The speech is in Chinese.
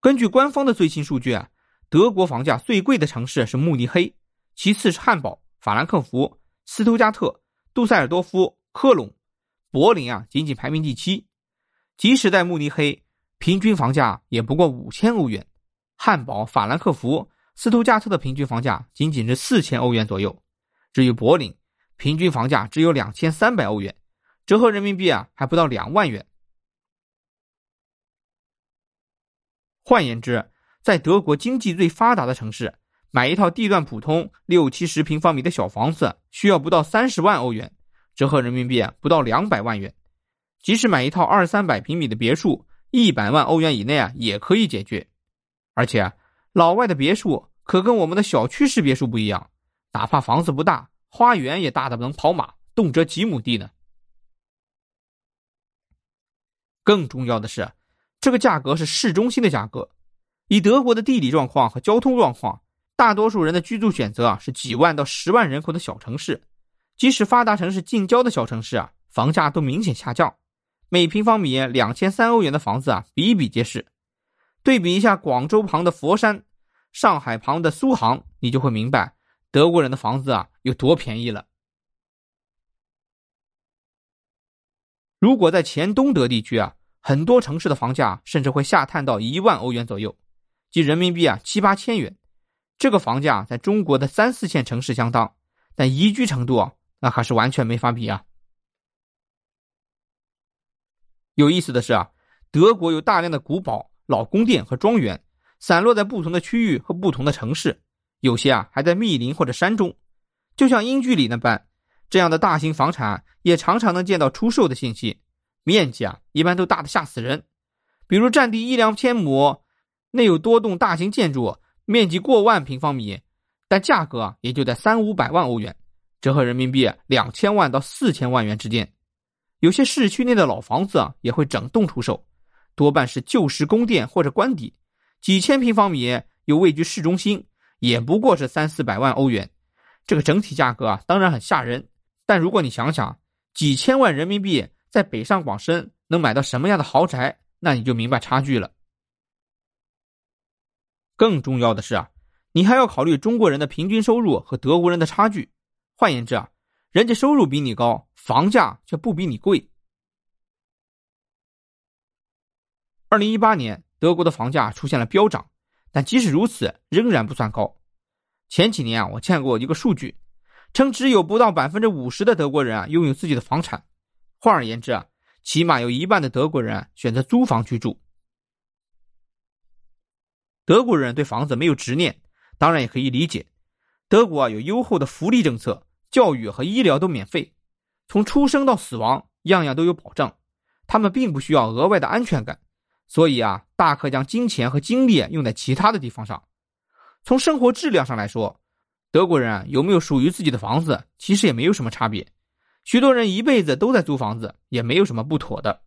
根据官方的最新数据啊，德国房价最贵的城市是慕尼黑，其次是汉堡、法兰克福、斯图加特、杜塞尔多夫、科隆，柏林啊仅仅排名第七。即使在慕尼黑，平均房价也不过五千欧元；汉堡、法兰克福、斯图加特的平均房价仅仅是四千欧元左右。至于柏林，平均房价只有两千三百欧元，折合人民币啊还不到两万元。换言之，在德国经济最发达的城市，买一套地段普通六七十平方米的小房子，需要不到三十万欧元，折合人民币不到两百万元。即使买一套二三百平米的别墅，一百万欧元以内啊，也可以解决。而且，老外的别墅可跟我们的小区式别墅不一样，哪怕房子不大，花园也大的能跑马，动辄几亩地呢。更重要的是。这个价格是市中心的价格，以德国的地理状况和交通状况，大多数人的居住选择啊是几万到十万人口的小城市，即使发达城市近郊的小城市啊，房价都明显下降，每平方米两千三欧元的房子啊比比皆是。对比一下广州旁的佛山，上海旁的苏杭，你就会明白德国人的房子啊有多便宜了。如果在前东德地区啊。很多城市的房价甚至会下探到一万欧元左右，即人民币啊七八千元。这个房价在中国的三四线城市相当，但宜居程度啊那可是完全没法比啊。有意思的是啊，德国有大量的古堡、老宫殿和庄园，散落在不同的区域和不同的城市，有些啊还在密林或者山中，就像英剧里那般。这样的大型房产也常常能见到出售的信息。面积啊，一般都大的吓死人，比如占地一两千亩，内有多栋大型建筑，面积过万平方米，但价格啊也就在三五百万欧元，折合人民币两千万到四千万元之间。有些市区内的老房子啊也会整栋出售，多半是旧式宫殿或者官邸，几千平方米又位居市中心，也不过是三四百万欧元。这个整体价格啊当然很吓人，但如果你想想，几千万人民币。在北上广深能买到什么样的豪宅，那你就明白差距了。更重要的是啊，你还要考虑中国人的平均收入和德国人的差距。换言之啊，人家收入比你高，房价却不比你贵。二零一八年，德国的房价出现了飙涨，但即使如此，仍然不算高。前几年啊，我见过一个数据，称只有不到百分之五十的德国人啊拥有自己的房产。换而言之啊，起码有一半的德国人选择租房居住。德国人对房子没有执念，当然也可以理解。德国啊有优厚的福利政策，教育和医疗都免费，从出生到死亡样样都有保障。他们并不需要额外的安全感，所以啊大可将金钱和精力用在其他的地方上。从生活质量上来说，德国人有没有属于自己的房子，其实也没有什么差别。许多人一辈子都在租房子，也没有什么不妥的。